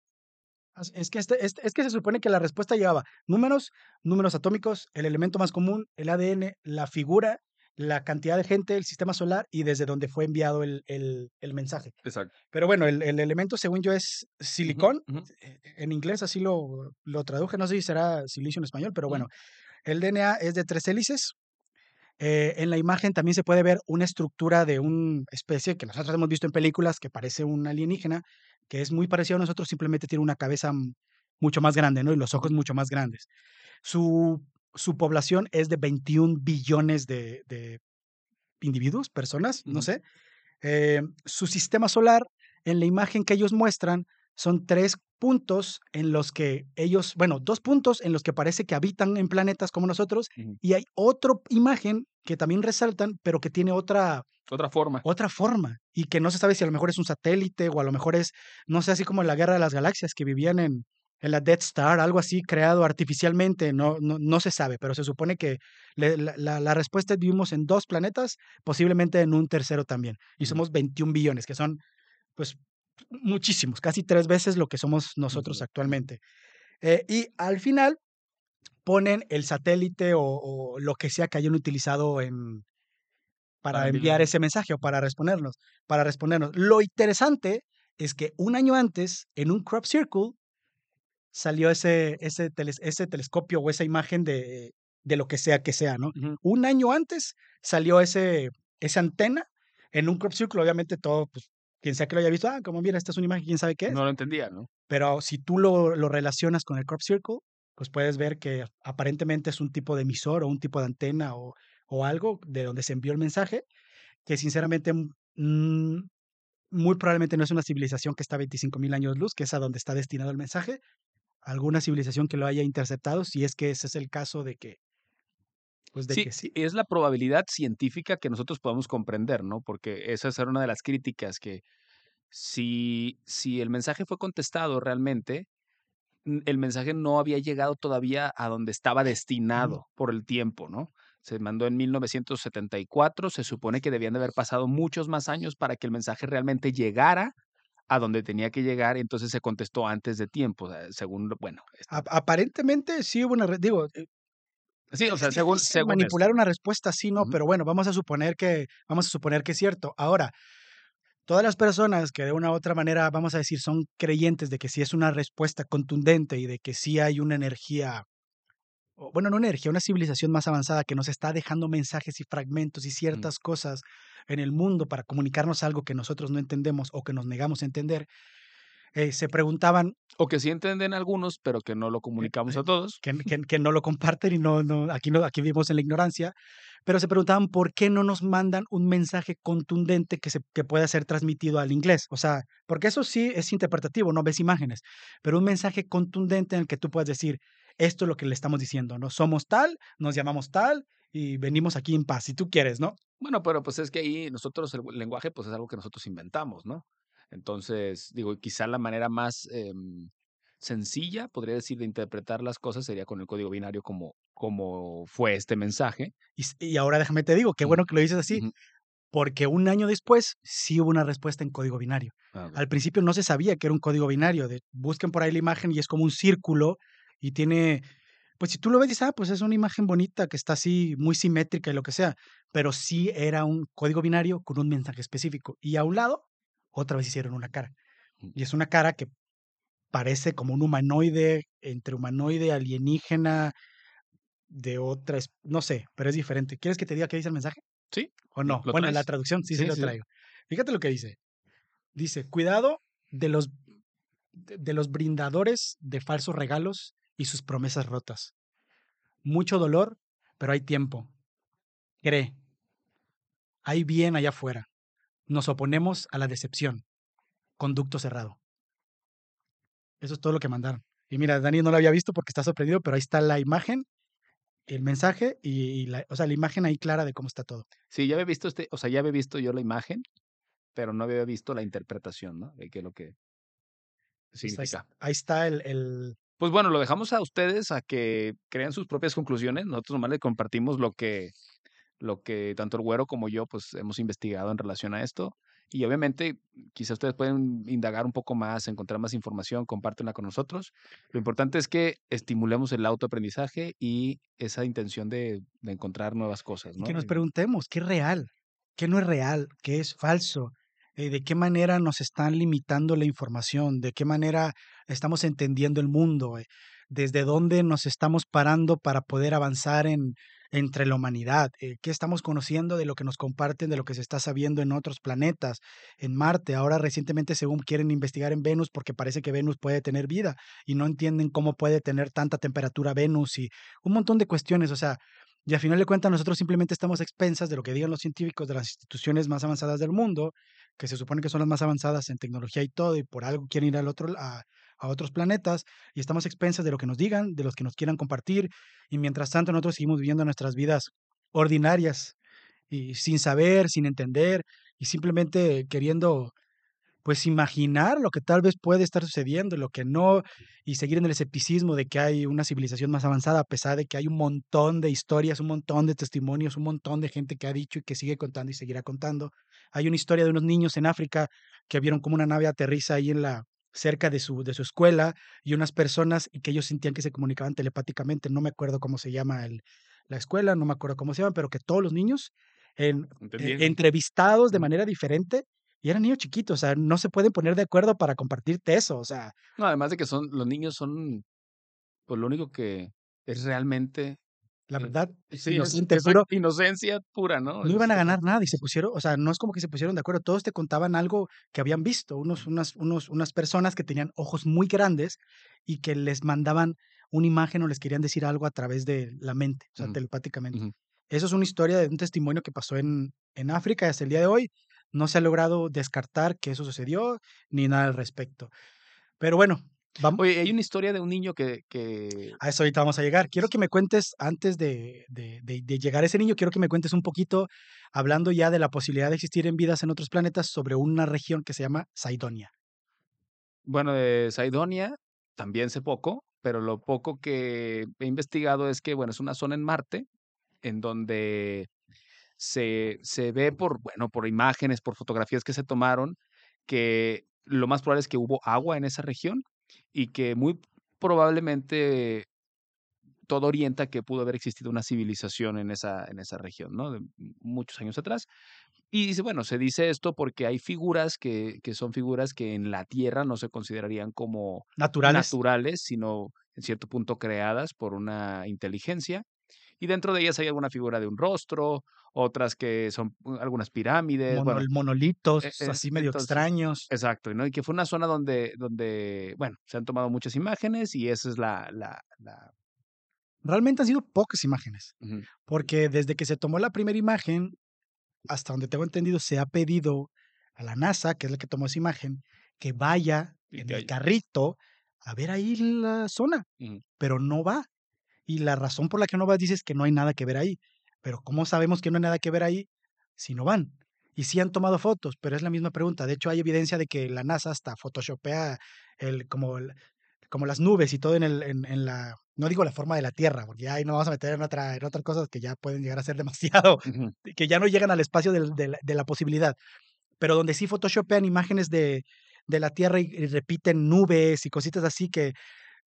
As- Es que, este, este- es que se supone que la respuesta llevaba números, números atómicos, el elemento más común, el ADN, la figura, la cantidad de gente, el sistema solar y desde donde fue enviado el, el- el mensaje. Exacto. Pero bueno, el, el elemento según yo es silicón. eh, En inglés así lo, lo traduje, no sé si será silicio en español, pero bueno, el DNA es de tres hélices. Eh, en la imagen también se puede ver una estructura de una especie que nosotros hemos visto en películas que parece un alienígena, que es muy parecido a nosotros, simplemente tiene una cabeza mucho más grande, ¿no? Y los ojos mucho más grandes. Su, su población es de 21 billones de, de individuos, personas, no sé. Eh, su sistema solar, en la imagen que ellos muestran, son tres puntos en los que ellos, bueno, dos puntos en los que parece que habitan en planetas como nosotros, y hay otra imagen que también resaltan, pero que tiene otra, Otra forma. otra forma, y que no se sabe si a lo mejor es un satélite o a lo mejor es, no sé, así como en la Guerra de las Galaxias, que vivían en, en la Death Star, algo así creado artificialmente, no, no, no se sabe, pero se supone que le- la, la- respuesta es vivimos en dos planetas, posiblemente en un tercero también, y somos 21 billones, que son, pues, muchísimos, casi tres veces lo que somos nosotros actualmente. Eh, y al final ponen el satélite o, o lo que sea que hayan utilizado en, para Para enviar ese mensaje o para respondernos, para respondernos. Lo interesante es que un año antes, en un crop circle, salió ese, ese, teles- ese telescopio o esa imagen de, de lo que sea que sea, ¿no? Un año antes salió ese, esa antena en un crop circle, obviamente todo, pues, quien sea que lo haya visto, ah, como mira, esta es una imagen, quién sabe qué es. No lo entendía, ¿no? Pero si tú lo, lo relacionas con el crop circle, pues puedes ver que aparentemente es un tipo de emisor o un tipo de antena o, o algo de donde se envió el mensaje, que sinceramente mm, muy probablemente no es una civilización que está a 25 mil años luz, que es a donde está destinado el mensaje, alguna civilización que lo haya interceptado, si es que ese es el caso de que, pues de Sí, que sí. es la probabilidad científica que nosotros podamos comprender, ¿no? Porque esa era una de las críticas que si, si el mensaje fue contestado realmente, el mensaje no había llegado todavía a donde estaba destinado por el tiempo, ¿no? Se mandó en 1974, se supone que debían de haber pasado muchos más años para que el mensaje realmente llegara a donde tenía que llegar, entonces se contestó antes de tiempo, según, bueno, Ap- aparentemente sí hubo una, digo, eh, sí, o es sea, según, esto. manipular una respuesta así, ¿no? Pero bueno, vamos a suponer que, vamos a suponer que es cierto. Ahora, todas las personas que de una u otra manera, vamos a decir, son creyentes de que sí es una respuesta contundente y de que sí hay una energía, bueno, no una energía, una civilización más avanzada que nos está dejando mensajes y fragmentos y Mm. ciertas cosas en el mundo para comunicarnos algo que nosotros no entendemos o que nos negamos a entender, eh, se preguntaban O que sí entienden algunos, pero que no lo comunicamos a todos. que, que- [laughs] que no lo comparten y no, no, aquí no, aquí vivimos en la ignorancia, pero se preguntaban por qué no nos mandan un mensaje contundente que, se, que pueda ser transmitido al inglés. O sea, porque eso sí es interpretativo, no ves imágenes, pero un mensaje contundente en el que tú puedas decir, esto es lo que le estamos diciendo, ¿no? Somos tal, nos llamamos tal y venimos aquí en paz, si tú quieres, ¿no? Bueno, pero pues es que ahí nosotros el lenguaje pues es algo que nosotros inventamos, ¿no? Entonces, digo, quizá la manera más em, sencilla, podría decir, de interpretar las cosas sería con el código binario como, como fue este mensaje. Y, ahora déjame te digo, qué bueno que lo dices así, porque un año después sí hubo una respuesta en código binario. Ah. Al principio no se sabía que era un código binario. De, busquen por ahí la imagen y es como un círculo y tiene, pues si tú lo ves dices, ah, pues es una imagen bonita que está así muy simétrica y lo que sea, pero sí era un código binario con un mensaje específico. Y a un lado, otra vez hicieron una cara. Y es una cara que parece como un humanoide, entre humanoide, alienígena, de otra, no sé, pero es diferente. ¿Quieres que te diga qué dice el mensaje? Sí, ¿O no? ¿lo Bueno, en la traducción sí, sí Sí, lo sí. traigo. Fíjate lo que dice. Dice, cuidado de los, de de los brindadores de falsos regalos y sus promesas rotas. Mucho dolor, pero hay tiempo. Cree, hay bien allá afuera. Nos oponemos a la decepción. Conducto cerrado. Eso es todo lo que mandaron. Y mira, Dani no lo había visto porque está sorprendido, pero ahí está la imagen, el mensaje y, y la, o sea, la imagen ahí clara de cómo está todo. Sí, ya había visto este, o sea, ya había visto yo la imagen, pero no había visto la interpretación, ¿no? De qué es lo que Pues ahí, significa. ahí está el, el, Pues bueno, lo dejamos a ustedes a que crean sus propias conclusiones. Nosotros nomás les compartimos lo que, lo que tanto el güero como yo pues hemos investigado en relación a esto. Y obviamente, quizá ustedes pueden indagar un poco más, encontrar más información, compártenla con nosotros. Lo importante es que estimulemos el autoaprendizaje y esa intención de, de encontrar nuevas cosas, que nos Y- preguntemos qué es real, qué no es real, qué es falso, eh, de qué manera nos están limitando la información, de qué manera estamos entendiendo el mundo, eh, desde dónde nos estamos parando para poder avanzar en entre la humanidad, eh, qué estamos conociendo de lo que nos comparten, de lo que se está sabiendo en otros planetas, en Marte. Ahora recientemente, según quieren investigar en Venus, porque parece que Venus puede tener vida y no entienden cómo puede tener tanta temperatura Venus y un montón de cuestiones. O sea, y al final de cuentas, nosotros simplemente estamos a expensas de lo que digan los científicos de las instituciones más avanzadas del mundo, que se supone que son las más avanzadas en tecnología y todo, y por algo quieren ir al otro, a, a otros planetas, y estamos expensas de lo que nos digan, de los que nos quieran compartir, y mientras tanto nosotros seguimos viviendo nuestras vidas ordinarias, y sin saber, sin entender, y simplemente queriendo pues imaginar lo que tal vez puede estar sucediendo, lo que no, y seguir en el escepticismo de que hay una civilización más avanzada, a pesar de que hay un montón de historias, un montón de testimonios, un montón de gente que ha dicho y que sigue contando y seguirá contando. Hay una historia de unos niños en África que vieron como una nave aterriza ahí en la cerca de su, de su escuela y unas personas y que ellos sentían que se comunicaban telepáticamente. No me acuerdo cómo se llama el, la escuela, no me acuerdo cómo se llama, pero que todos los niños en, Entendí. entrevistados de manera diferente y eran niños chiquitos, o sea, no se pueden poner de acuerdo para compartirte eso, o sea, No, además de que son, los niños son, pues lo único que es realmente, la verdad, sí, inocente, puro, inocencia pura, ¿no? no iban a Este, ganar nada y se pusieron, o sea, no es como que se pusieron de acuerdo, todos te contaban algo que habían visto, unos, unas, unos, unas personas que tenían ojos muy grandes y que les mandaban una imagen o les querían decir algo a través de la mente, o sea, Ujú, telepáticamente. ujú. Eso es una historia de un testimonio que pasó en, en África hasta el día de hoy. no se ha logrado descartar que eso sucedió ni nada al respecto. Pero bueno, vamos. Oye, hay una historia de un niño que, que... A eso ahorita vamos a llegar. Quiero que me cuentes, antes de, de, de, de, llegar a ese niño, quiero que me cuentes un poquito, hablando ya de la posibilidad de existir en vidas en otros planetas, sobre una región que se llama Saidonia. Bueno, de Saidonia también sé poco, pero lo poco que he investigado es que, bueno, es una zona en Marte en donde se, se ve por, bueno, por imágenes, por fotografías que se tomaron, que lo más probable es que hubo agua en esa región y que muy probablemente todo orienta que pudo haber existido una civilización en esa, en esa región, ¿no? De muchos años atrás. Y dice, bueno, se dice esto porque hay figuras que, que son figuras que en la Tierra no se considerarían como naturales. naturales, sino en cierto punto creadas por una inteligencia. Y dentro de ellas hay alguna figura de un rostro, otras que son uh, algunas pirámides. Mono, bueno, monolitos, eh, así medio entonces, extraños. Exacto, ¿no? Y que fue una zona donde, donde, bueno, se han tomado muchas imágenes y esa es la, la, la... Realmente han sido pocas imágenes, Uh -huh. porque desde que se tomó la primera imagen, hasta donde tengo entendido, se ha pedido a la NASA, que es la que tomó esa imagen, que vaya en el carrito a ver ahí la zona, pero no va. Y la razón por la que no va dices que no hay nada que ver ahí. Pero ¿cómo sabemos que no hay nada que ver ahí si no van? Y sí han tomado fotos, pero es la misma pregunta. De hecho, hay evidencia de que la NASA hasta photoshopea el, como, el- como las nubes y todo en, el, en, en la, no digo la forma de la Tierra, porque ya ahí no vamos a meter en, otra, en otras cosas que ya pueden llegar a ser [laughs] demasiado, que ya no llegan al espacio del- de, la, de la posibilidad. Pero donde sí photoshopean imágenes de, de la Tierra y, y repiten nubes y cositas así que,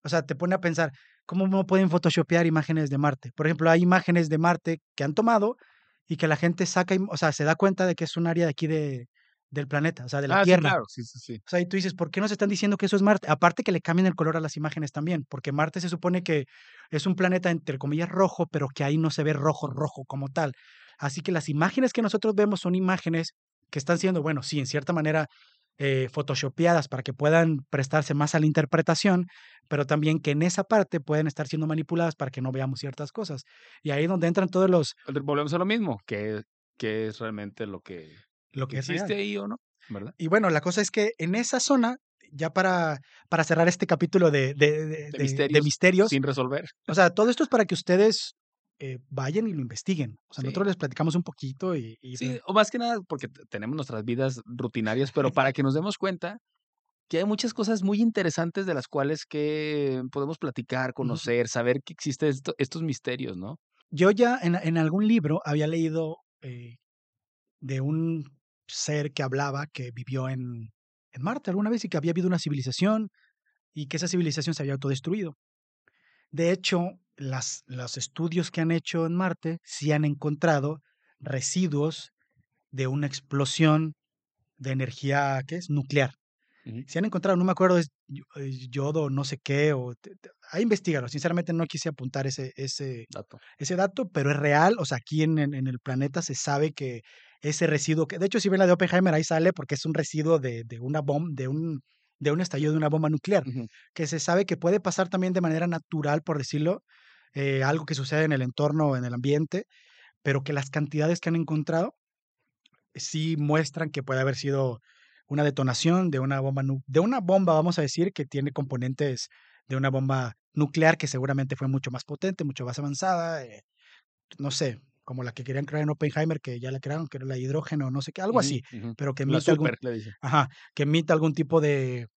o sea, te pone a pensar, ¿cómo no pueden photoshopear imágenes de Marte? Por ejemplo, hay imágenes de Marte que han tomado y que la gente saca, o sea, se da cuenta de que es un área de aquí de, del planeta, o sea, de la Ah, sí, Tierra. claro, sí, sí, sí. O sea, y tú dices, ¿por qué nos están diciendo que eso es Marte? Aparte que le cambian el color a las imágenes también, porque Marte se supone que es un planeta entre comillas rojo, pero que ahí no se ve rojo, rojo como tal. Así que las imágenes que nosotros vemos son imágenes que están siendo, bueno, sí, en cierta manera eh, photoshopeadas para que puedan prestarse más a la interpretación, pero también que en esa parte pueden estar siendo manipuladas para que no veamos ciertas cosas. Y ahí es donde entran todos los, Volvemos a lo mismo, que, que es realmente lo que lo que real. existe ahí o no, ¿verdad? Y bueno, la cosa es que en esa zona, ya para, para cerrar este capítulo de, de, de- De de- de misterios, misterios, sin resolver. o sea, todo esto es para que ustedes eh, vayan y lo investiguen. O sea, Sí. nosotros les platicamos un poquito y... y Sí, o más que nada porque tenemos nuestras vidas rutinarias, pero [laughs] para que nos demos cuenta que hay muchas cosas muy interesantes de las cuales que podemos platicar, conocer, saber que existen esto- estos misterios, ¿no? Yo ya en, en algún libro había leído eh, de un ser que hablaba que vivió en, en Marte alguna vez y que había habido una civilización y que esa civilización se había autodestruido. De hecho, las, los estudios que han hecho en Marte sí han encontrado residuos de una explosión de energía, ¿qué es? Nuclear. Ujú. Se han encontrado, no me acuerdo, es yo- es yodo, no sé qué, o ahí investigalo. Sinceramente no quise apuntar ese, ese, Dato. ese dato, pero es real. O sea, aquí en, en- en el planeta se sabe que ese residuo, que de hecho, si ven la de Oppenheimer, ahí sale porque es un residuo de, de una bomba, de un, de un estallido de una bomba nuclear, que se sabe que puede pasar también de manera natural, por decirlo, eh, algo que sucede en el entorno, en el ambiente, pero que las cantidades que han encontrado sí muestran que puede haber sido una detonación de una bomba, de una bomba, vamos a decir, que tiene componentes de una bomba nuclear que seguramente fue mucho más potente, mucho más avanzada, eh, no sé, como la que querían crear en Oppenheimer, que ya la crearon, que era la hidrógeno, no sé qué, algo así, ujú. pero que La emite algún, super, le dice. ajá, que emite algún tipo de,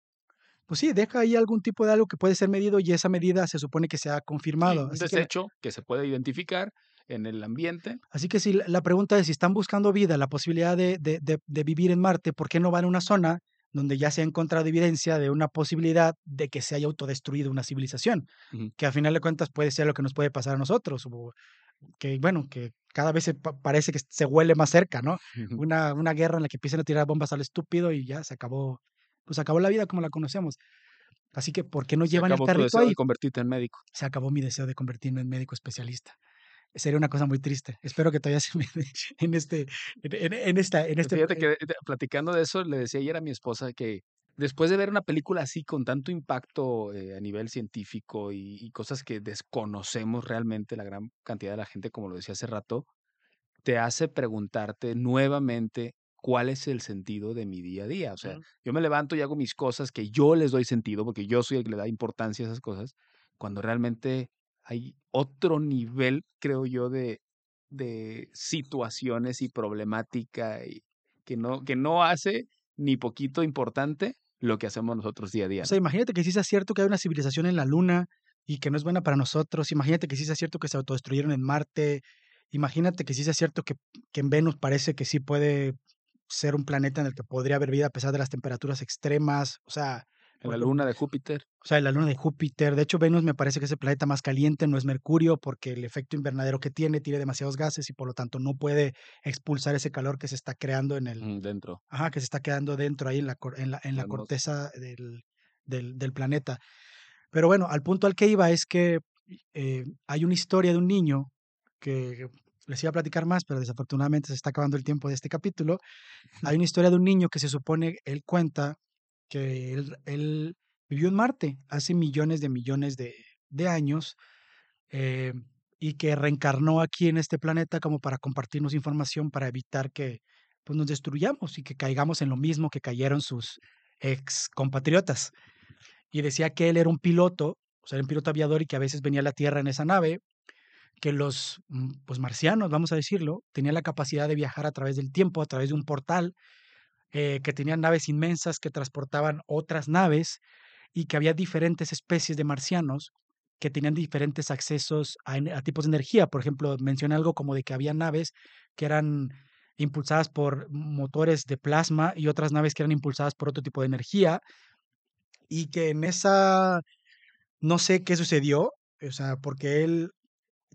pues sí, deja ahí algún tipo de algo que puede ser medido y esa medida se supone que se ha Sí, confirmado. un Así que, desecho que se puede identificar en el ambiente. así que si la- pregunta es si están buscando vida, la posibilidad de, de- de- de vivir en Marte, ¿por qué no van a una zona donde ya se ha encontrado evidencia de una posibilidad de que se haya autodestruido una civilización? Ujú. Que a final de cuentas puede ser lo que nos puede pasar a nosotros, o que bueno, que cada vez se pa- parece que se huele más cerca, ¿no? Una, una guerra en la que empiezan a tirar bombas al estúpido y ya se acabó, pues acabó la vida como la conocemos. Así que, ¿por qué no llevan el acabó tu carrito deseo ahí? de convertirte en médico. se acabó mi deseo de convertirme en médico especialista. Sería una cosa muy triste. Espero que todavía se me en este, en, en- esta, en este. Fíjate eh, que de- platicando de eso, le decía ayer a mi esposa que después de ver una película así con tanto impacto eh, a nivel científico y, y cosas que desconocemos realmente la gran cantidad de la gente, como lo decía hace rato, te hace preguntarte nuevamente cuál es el sentido de mi día a día. O sea, yo me levanto y hago mis cosas que yo les doy sentido, porque yo soy el que le da importancia a esas cosas, cuando realmente hay otro nivel, creo yo, de, de situaciones y problemática y que no, que no hace ni poquito importante lo que hacemos nosotros día a día. O sea, imagínate que sí sea cierto que hay una civilización en la Luna y que no es buena para nosotros. Imagínate que sí sea cierto que se autodestruyeron en Marte. Imagínate que sí sea cierto que, que en Venus parece que sí puede ser un planeta en el que podría haber vida a pesar de las temperaturas extremas. O sea, En la luna de Júpiter. o sea, la luna de Júpiter. De hecho, Venus me parece que es el planeta más caliente, no es Mercurio, porque el efecto invernadero que tiene tiene demasiados gases y por lo tanto no puede expulsar ese calor que se está creando en el, mm, dentro. Ajá, que se está quedando dentro ahí en la, en la, en la corteza del, del, del planeta. Pero bueno, al punto al que iba es que eh, hay una historia de un niño que les iba a platicar más, pero desafortunadamente se está acabando el tiempo de este capítulo. Hay [laughs] una historia de un niño que se supone, él cuenta que él, vivió en Marte hace millones de millones de, de años eh, y que reencarnó aquí en este planeta como para compartirnos información para evitar que pues, nos destruyamos y que caigamos en lo mismo que cayeron sus ex compatriotas. Y decía que él era un piloto, o sea, era un piloto aviador y que a veces venía a la Tierra en esa nave, que los mm, pues, marcianos, vamos a decirlo, tenían la capacidad de viajar a través del tiempo, a través de un portal, eh, que tenían naves inmensas que transportaban otras naves y que había diferentes especies de marcianos que tenían diferentes accesos a, a tipos de energía. Por ejemplo, menciona algo como de que había naves que eran impulsadas por motores de plasma y otras naves que eran impulsadas por otro tipo de energía y que en esa no sé qué sucedió, o sea, porque él,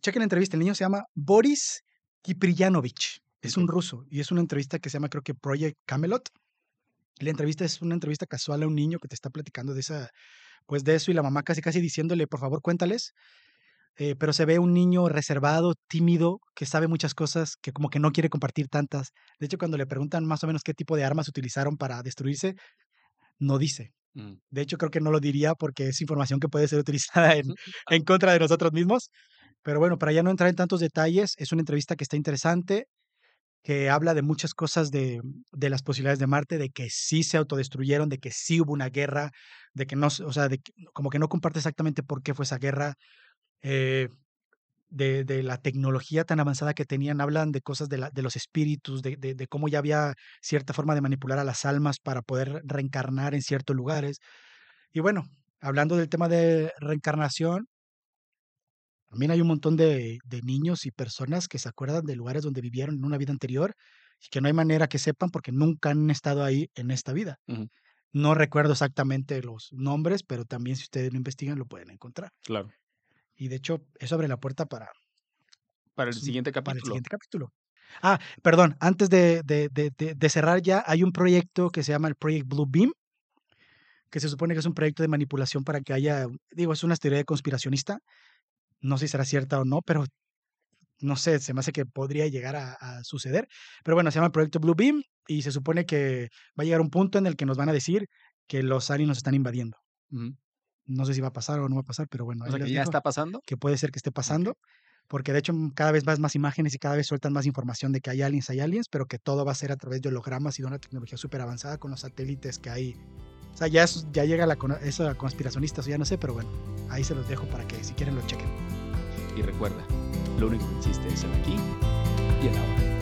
chequen la entrevista, el niño se llama Boris Kipriyanovich, es un ruso y es una entrevista que se llama creo que Project Camelot. La entrevista es una entrevista casual a un niño que te está platicando de esa, pues de eso y la mamá casi casi diciéndole, por favor, cuéntales. Eh, pero se ve un niño reservado, tímido, que sabe muchas cosas, que como que no quiere compartir tantas. De hecho, cuando le preguntan más o menos qué tipo de armas utilizaron para destruirse, no dice. Mm. De hecho, creo que no lo diría porque es información que puede ser utilizada en [laughs] contra de nosotros mismos. Pero bueno, para ya no entrar en tantos detalles, es una entrevista que está interesante, que habla de muchas cosas de, de las posibilidades de Marte, de que sí se autodestruyeron, de que sí hubo una guerra, de que no, o sea, de como que no comparte exactamente por qué fue esa guerra, eh, de, de la tecnología tan avanzada que tenían, hablan de cosas de, la- de los espíritus, de- de cómo ya había cierta forma de manipular a las almas para poder reencarnar en ciertos lugares. Y bueno, hablando del tema de reencarnación, también hay un montón de, de niños y personas que se acuerdan de lugares donde vivieron en una vida anterior y que no hay manera que sepan porque nunca han estado ahí en esta vida. Ujú. No recuerdo exactamente los nombres, pero también si ustedes lo investigan lo pueden encontrar. Claro. Y de hecho, eso abre la puerta para, Para el siguiente para el capítulo. siguiente capítulo. Ah, perdón, antes de, de- de- de- de cerrar ya, hay un proyecto que se llama el Project Blue Beam, que se supone que es un proyecto de manipulación para que haya, digo, es una teoría de conspiracionista, no sé si será cierta o no, pero no sé, se me hace que podría llegar a, a suceder. Pero bueno, se llama el Proyecto Blue Beam y se supone que va a llegar un punto en el que nos van a decir que los aliens nos están invadiendo. Ujú. No sé si va a pasar o no va a pasar, pero bueno, O ahí sea, que ya está pasando. que puede ser que esté pasando, porque de hecho mm, cada vez más más imágenes y cada vez sueltan más información de que hay aliens, hay aliens, pero que todo va a ser a través de hologramas y de una tecnología súper avanzada con los satélites que hay. O sea, ya, ya llega la, eso a conspiracionistas o ya no sé, pero bueno, ahí se los dejo para que si quieren lo chequen. Y recuerda, lo único que existe es el aquí y el ahora.